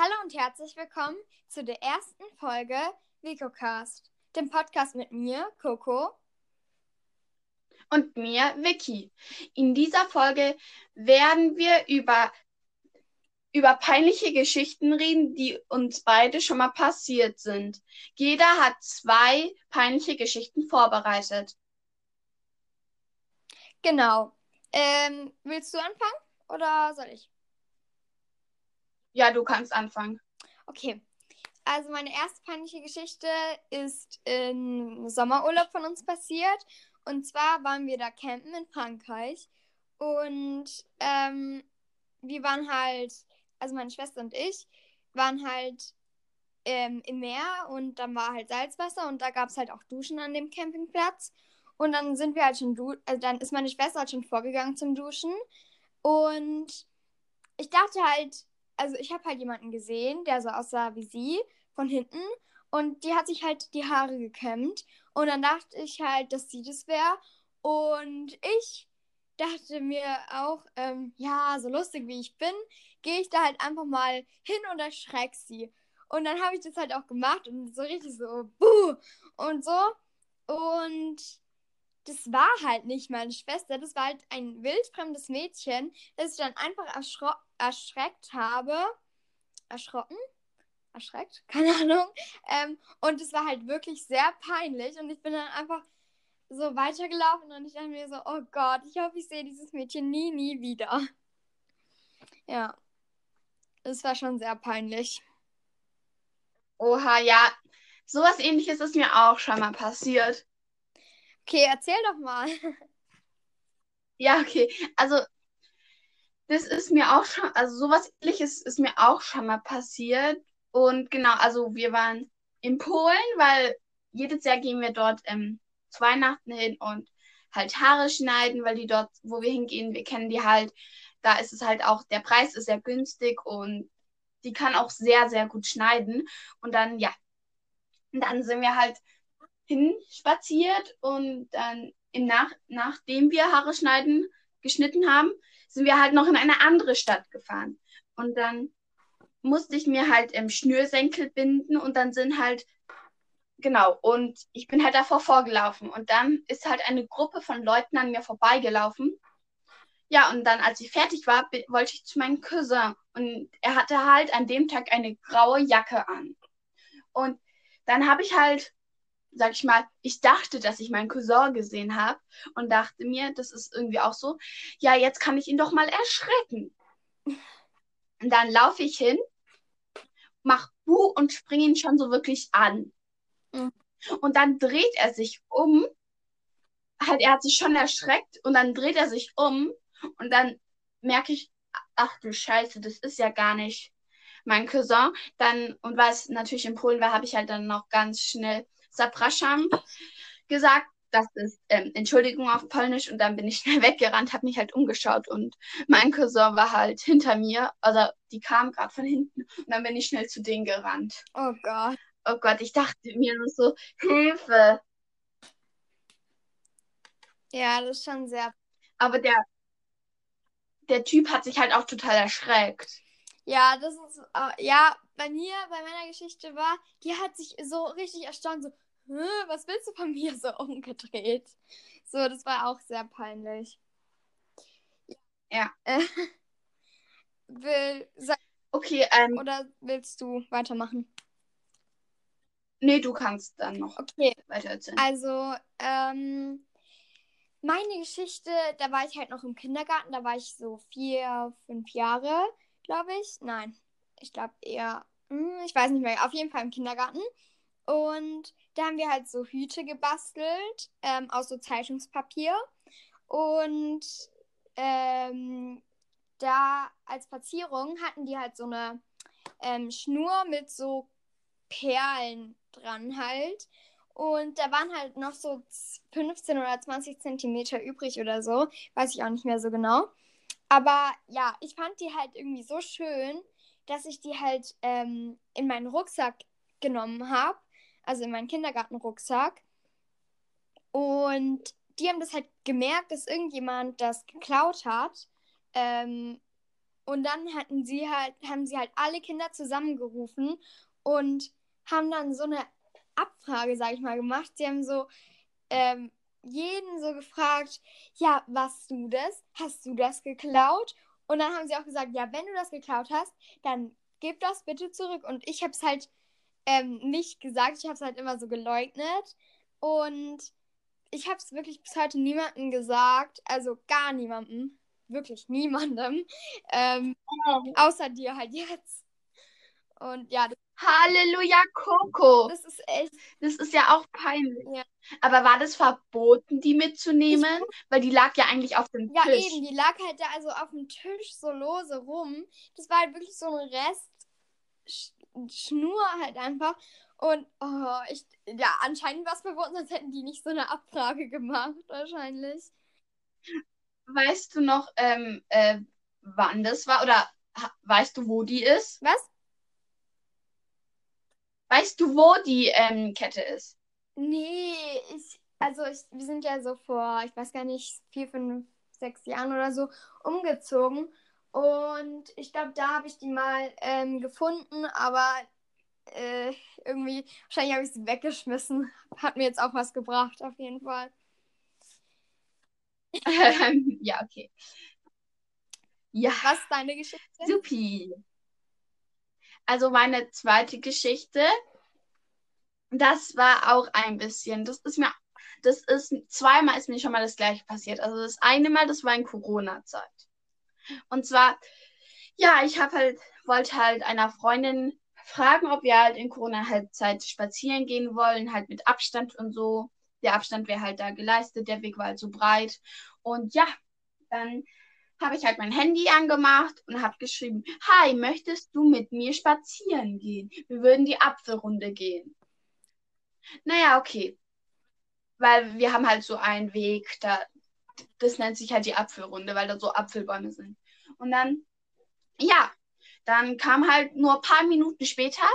Hallo und herzlich willkommen zu der ersten Folge VicoCast, dem Podcast mit mir, Coco. Und mir, Vicky. In dieser Folge werden wir über, über peinliche Geschichten reden, die uns beide schon mal passiert sind. Jeder hat zwei peinliche Geschichten vorbereitet. Genau. Ähm, willst du anfangen oder soll ich? Ja, du kannst anfangen. Okay. Also meine erste peinliche Geschichte ist im Sommerurlaub von uns passiert. Und zwar waren wir da campen in Frankreich. Und ähm, wir waren halt, also meine Schwester und ich, waren halt ähm, im Meer und dann war halt Salzwasser und da gab es halt auch Duschen an dem Campingplatz. Und dann sind wir halt schon, du also dann ist meine Schwester halt schon vorgegangen zum Duschen. Und ich dachte halt, also ich habe halt jemanden gesehen, der so aussah wie sie von hinten. Und die hat sich halt die Haare gekämmt. Und dann dachte ich halt, dass sie das wäre. Und ich dachte mir auch, ähm, ja, so lustig wie ich bin, gehe ich da halt einfach mal hin und erschreck sie. Und dann habe ich das halt auch gemacht und so richtig so, buh, und so. Und das war halt nicht meine Schwester, das war halt ein wildfremdes Mädchen, das ich dann einfach erschreckt habe. Erschrocken? Erschreckt? Keine Ahnung. Ähm, und es war halt wirklich sehr peinlich und ich bin dann einfach so weitergelaufen und ich dachte mir so, oh Gott, ich hoffe, ich sehe dieses Mädchen nie, nie wieder. Ja. Es war schon sehr peinlich. Oha, ja. Sowas ähnliches ist mir auch schon mal passiert. Okay, erzähl doch mal. Ja, okay. Also, das ist mir auch schon, also sowas ähnliches ist mir auch schon mal passiert. Und genau, also wir waren in Polen, weil jedes Jahr gehen wir dort ähm, zu Weihnachten hin und halt Haare schneiden, weil die dort, wo wir hingehen, wir kennen die halt. Da ist es halt auch, der Preis ist sehr günstig und die kann auch sehr, sehr gut schneiden. Und dann, ja, dann sind wir halt hinspaziert und dann im Nach nachdem wir Haare schneiden geschnitten haben, sind wir halt noch in eine andere Stadt gefahren. Und dann musste ich mir halt im Schnürsenkel binden und dann sind halt genau und ich bin halt davor vorgelaufen und dann ist halt eine Gruppe von Leuten an mir vorbeigelaufen. Ja, und dann, als ich fertig war, wollte ich zu meinem Cousin und er hatte halt an dem Tag eine graue Jacke an. Und dann habe ich halt sag ich mal, ich dachte, dass ich meinen Cousin gesehen habe und dachte mir, das ist irgendwie auch so, ja, jetzt kann ich ihn doch mal erschrecken. Und dann laufe ich hin, mach Bu und springe ihn schon so wirklich an. Mhm. Und dann dreht er sich um. Halt, er hat sich schon erschreckt und dann dreht er sich um und dann merke ich, ach du Scheiße, das ist ja gar nicht mein Cousin. Dann, und weil es natürlich in Polen war, habe ich halt dann noch ganz schnell Zapraszam gesagt. Das ist ähm, Entschuldigung auf Polnisch und dann bin ich schnell weggerannt, habe mich halt umgeschaut und mein Cousin war halt hinter mir, also die kam gerade von hinten und dann bin ich schnell zu denen gerannt. Oh Gott. Oh Gott, ich dachte mir nur so, Hilfe. Ja, das ist schon sehr. Aber der, der Typ hat sich halt auch total erschreckt. Ja, das ist, uh, ja, bei mir, bei meiner Geschichte war, die hat sich so richtig erstaunt, so, was willst du von mir so umgedreht? So, das war auch sehr peinlich. Ja. Äh, will, okay, ähm, Oder willst du weitermachen? Nee, du kannst dann noch okay. weiter erzählen. Also, ähm, meine Geschichte, da war ich halt noch im Kindergarten, da war ich so vier, fünf Jahre, glaube ich. Nein, ich glaube eher, hm, ich weiß nicht mehr, auf jeden Fall im Kindergarten. Und da haben wir halt so Hüte gebastelt ähm, aus so Zeitungspapier. Und ähm, da als Verzierung hatten die halt so eine ähm, Schnur mit so Perlen dran halt. Und da waren halt noch so 15 oder 20 Zentimeter übrig oder so. Weiß ich auch nicht mehr so genau. Aber ja, ich fand die halt irgendwie so schön, dass ich die halt ähm, in meinen Rucksack genommen habe also in meinen Kindergartenrucksack. Und die haben das halt gemerkt, dass irgendjemand das geklaut hat. Ähm, Und dann hatten sie halt, haben sie halt alle Kinder zusammengerufen und haben dann so eine Abfrage, sag ich mal, gemacht. Sie haben so ähm, jeden so gefragt, ja, warst du das? Hast du das geklaut? Und dann haben sie auch gesagt, ja, wenn du das geklaut hast, dann gib das bitte zurück. Und ich habe es halt ähm, nicht gesagt, ich habe es halt immer so geleugnet. Und ich habe es wirklich bis heute niemandem gesagt, also gar niemandem, wirklich niemandem, ähm, außer dir halt jetzt. Und ja, das, Halleluja, Coco. das ist echt, Das ist ja auch peinlich. Ja. Aber war das verboten, die mitzunehmen? Weil die lag ja eigentlich auf dem ja Tisch. eben, die lag halt da also auf dem Tisch so lose rum. Das war halt wirklich so ein Rest Sch Schnur halt einfach. Und oh, ich, ja, anscheinend war es verboten, sonst hätten die nicht so eine Abfrage gemacht, wahrscheinlich. Weißt du noch, ähm, äh, wann das war? Oder weißt du, wo die ist? Was? Weißt du, wo die ähm, Kette ist? Nee, ich, also ich, wir sind ja so vor, ich weiß gar nicht, vier, fünf, sechs Jahren oder so umgezogen. Und ich glaube, da habe ich die mal ähm, gefunden, aber äh, irgendwie, wahrscheinlich habe ich sie weggeschmissen. Hat mir jetzt auch was gebracht, auf jeden Fall. Ähm, ja, okay. Ja, Was ist deine Geschichte? supi. Also meine zweite Geschichte, das war auch ein bisschen, das ist mir, das ist, zweimal ist mir schon mal das gleiche passiert. Also das eine Mal, das war in Corona-Zeit. Und zwar, ja, ich habe halt, wollte halt einer Freundin fragen, ob wir halt in Corona-Halbzeit spazieren gehen wollen, halt mit Abstand und so. Der Abstand wäre halt da geleistet, der Weg war halt so breit. Und ja, dann habe ich halt mein Handy angemacht und habe geschrieben, Hi, möchtest du mit mir spazieren gehen? Wir würden die Apfelrunde gehen. Naja, okay. Weil wir haben halt so einen Weg, da, das nennt sich halt die Apfelrunde, weil da so Apfelbäume sind. Und dann, ja, dann kam halt nur ein paar Minuten später,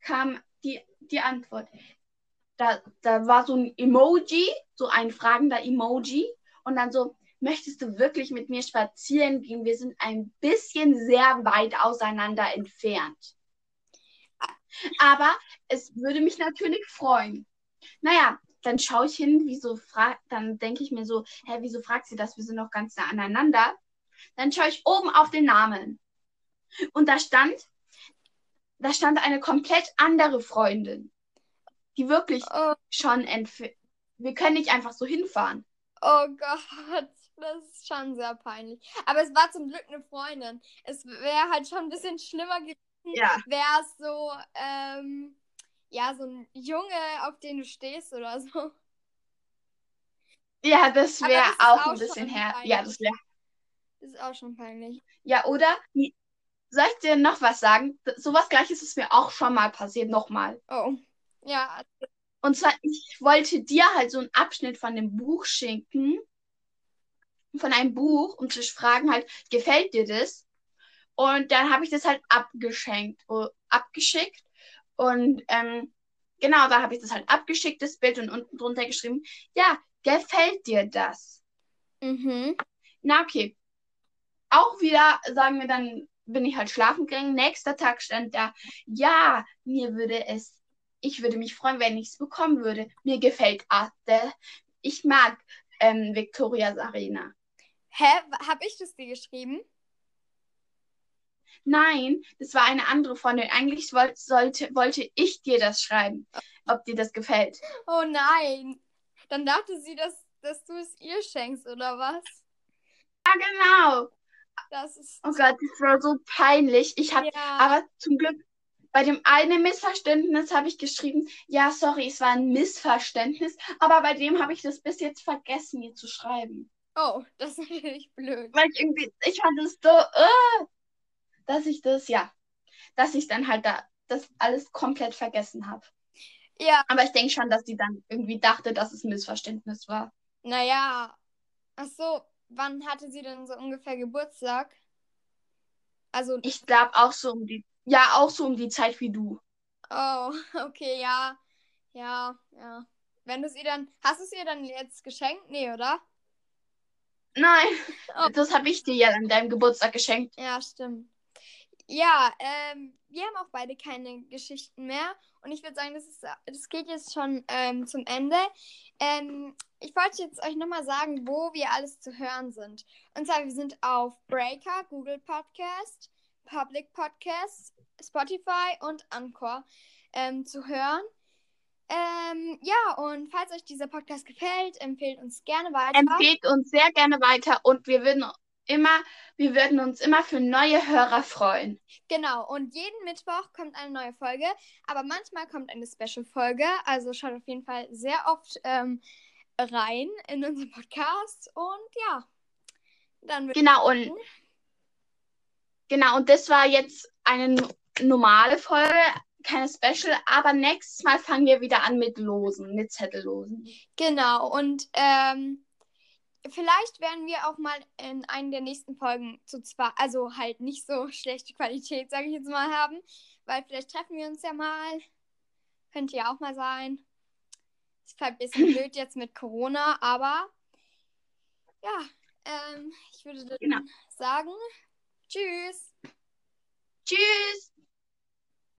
kam die, die Antwort. Da, da war so ein Emoji, so ein fragender Emoji. Und dann so, möchtest du wirklich mit mir spazieren gehen? Wir sind ein bisschen sehr weit auseinander entfernt. Aber es würde mich natürlich freuen. Naja, dann schaue ich hin, wieso fragt, dann denke ich mir so, hä, wieso fragt sie das? Wir sind noch ganz nah aneinander. Dann schaue ich oben auf den Namen. Und da stand, da stand eine komplett andere Freundin, die wirklich Oh, schon entfernt. Wir können nicht einfach so hinfahren. oh Gott, das ist schon sehr peinlich. Aber es war zum Glück eine Freundin. Es wäre halt schon ein bisschen schlimmer gewesen, Ja. wäre es so, ähm, ja, so ein Junge, auf den du stehst oder so. Ja, das wäre auch auch ein bisschen her. peinlich. Ja, das wäre. Ist auch schon peinlich. Ja, oder? Soll ich dir noch was sagen? Sowas gleiches ist mir auch schon mal passiert, nochmal. Oh. Ja, Und zwar, ich wollte dir halt so einen Abschnitt von dem Buch schenken. Von einem Buch, um zu fragen halt, gefällt dir das? Und dann habe ich das halt abgeschenkt, abgeschickt. Und ähm, genau, da habe ich das halt abgeschickt, das Bild, und unten drunter geschrieben, ja, gefällt dir das? mhm. Na, okay. Auch wieder, sagen wir dann, bin ich halt schlafen gegangen. Nächster Tag stand da, ja, mir würde es, ich würde mich freuen, wenn ich es bekommen würde. Mir gefällt Arte. Ich mag ähm, Victoria Sarena. Hä? Hab ich das dir geschrieben? Nein, das war eine andere Freundin. Eigentlich wollte, sollte, wollte ich dir das schreiben, ob dir das gefällt. Oh nein. Dann dachte sie, dass, dass du es ihr schenkst, oder was? Ja, genau. Das ist. Oh Gott, das war so peinlich. Ich habe ja. Aber zum Glück, bei dem einen Missverständnis habe ich geschrieben, ja, sorry, es war ein Missverständnis, aber bei dem habe ich das bis jetzt vergessen, mir zu schreiben. Oh, das ist natürlich blöd. Weil ich irgendwie, ich fand es so, äh, dass ich das, ja, dass ich dann halt da das alles komplett vergessen habe. Ja, Aber ich denke schon, dass die dann irgendwie dachte, dass es ein Missverständnis war. naja. Ach so, wann hatte sie denn so ungefähr Geburtstag? Also, Ich glaube auch so um die, ja, auch so um die Zeit wie du. oh, okay, ja. Ja, ja. Wenn du es ihr dann. Hast du es ihr dann jetzt geschenkt? Nee, oder? Nein, Oh. das habe ich dir ja an deinem Geburtstag geschenkt. Ja, stimmt. Ja, ähm, wir haben auch beide keine Geschichten mehr. Und ich würde sagen, das, ist, das geht jetzt schon ähm, zum Ende. Ähm, ich wollte jetzt euch nochmal sagen, wo wir alles zu hören sind. Und zwar, wir sind auf Breaker, Google Podcast, Public Podcasts, Spotify und Anchor ähm, zu hören. Ähm, ja, und falls euch dieser Podcast gefällt, empfehlt uns gerne weiter. Empfehlt uns sehr gerne weiter und wir würden immer, wir würden uns immer für neue Hörer freuen. Genau, und jeden Mittwoch kommt eine neue Folge, aber manchmal kommt eine Special-Folge. Also schaut auf jeden Fall sehr oft ähm, rein in unseren Podcast. Und ja, dann Genau, und genau, und das war jetzt eine normale Folge, keine Special, aber nächstes Mal fangen wir wieder an mit Losen, mit Zettellosen. Genau, und ähm, vielleicht werden wir auch mal in einer der nächsten Folgen zu zwar, also halt nicht so schlechte Qualität, sage ich jetzt mal, haben, weil vielleicht treffen wir uns ja mal. Könnte ja auch mal sein. Ist halt ein bisschen blöd jetzt mit Corona, aber ja, ähm, ich würde Genau. sagen, tschüss. Tschüss!